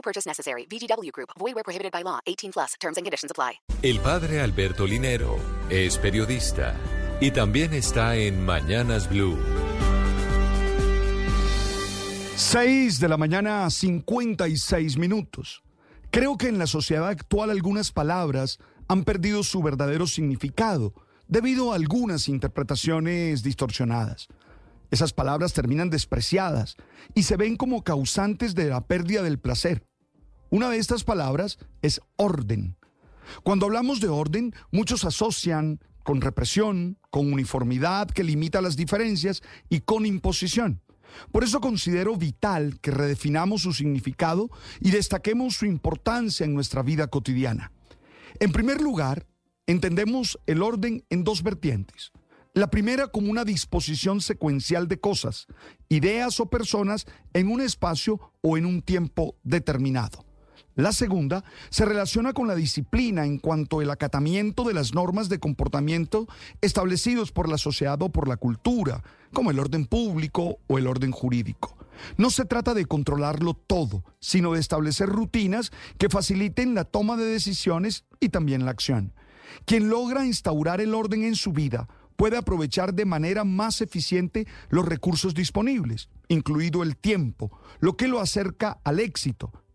No purchase necessary. VGW Group. Void where prohibited by law. 18 plus. Terms and conditions apply. El padre Alberto Linero es periodista y también está en Mañanas Blue. 6 de la mañana, 56 minutos. Creo que en la sociedad actual algunas palabras han perdido su verdadero significado debido a algunas interpretaciones distorsionadas. Esas palabras terminan despreciadas y se ven como causantes de la pérdida del placer. Una de estas palabras es orden. Cuando hablamos de orden, muchos asocian con represión, con uniformidad que limita las diferencias y con imposición. Por eso considero vital que redefinamos su significado y destaquemos su importancia en nuestra vida cotidiana. En primer lugar, entendemos el orden en dos vertientes. La primera como una disposición secuencial de cosas, ideas o personas en un espacio o en un tiempo determinado. La segunda se relaciona con la disciplina en cuanto al acatamiento de las normas de comportamiento establecidos por la sociedad o por la cultura, como el orden público o el orden jurídico. No se trata de controlarlo todo, sino de establecer rutinas que faciliten la toma de decisiones y también la acción. Quien logra instaurar el orden en su vida puede aprovechar de manera más eficiente los recursos disponibles, incluido el tiempo, lo que lo acerca al éxito,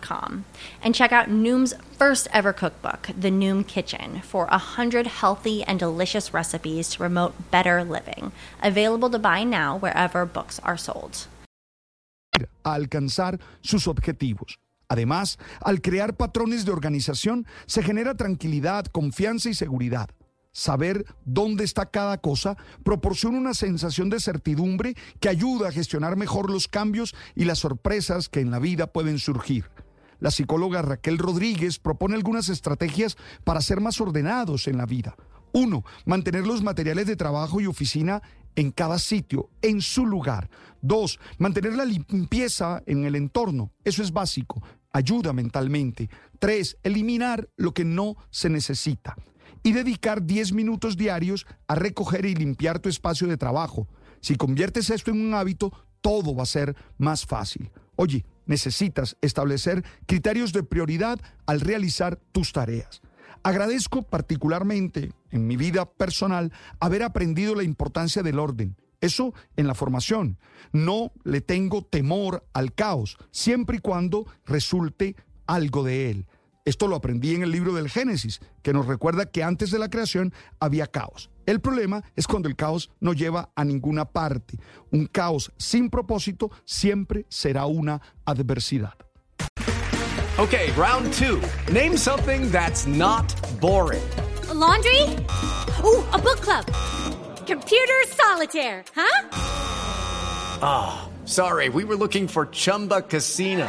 com and check out Noom's first ever cookbook, The Noom Kitchen, for 100 healthy and delicious recipes to promote better living. Available to buy now wherever books are sold. A alcanzar sus objetivos. Además, al crear patrones de organización, se genera tranquilidad, confianza y seguridad. Saber dónde está cada cosa proporciona una sensación de certidumbre que ayuda a gestionar mejor los cambios y las sorpresas que en la vida pueden surgir. La psicóloga Raquel Rodríguez propone algunas estrategias para ser más ordenados en la vida. Uno, mantener los materiales de trabajo y oficina en cada sitio, en su lugar. Dos, mantener la limpieza en el entorno. Eso es básico. Ayuda mentalmente. Tres, eliminar lo que no se necesita y dedicar 10 minutos diarios a recoger y limpiar tu espacio de trabajo. Si conviertes esto en un hábito, todo va a ser más fácil. Oye, necesitas establecer criterios de prioridad al realizar tus tareas. Agradezco particularmente en mi vida personal haber aprendido la importancia del orden. Eso en la formación. No le tengo temor al caos, siempre y cuando resulte algo de él. Esto lo aprendí en el libro del Génesis, que nos recuerda que antes de la creación había caos. El problema es cuando el caos no lleva a ninguna parte. Un caos sin propósito siempre será una adversidad. Okay, round two. Name something that's not boring. laundry? Ooh, a book club. Computer solitaire, huh? Ah, sorry, we were looking for Chumba Casino.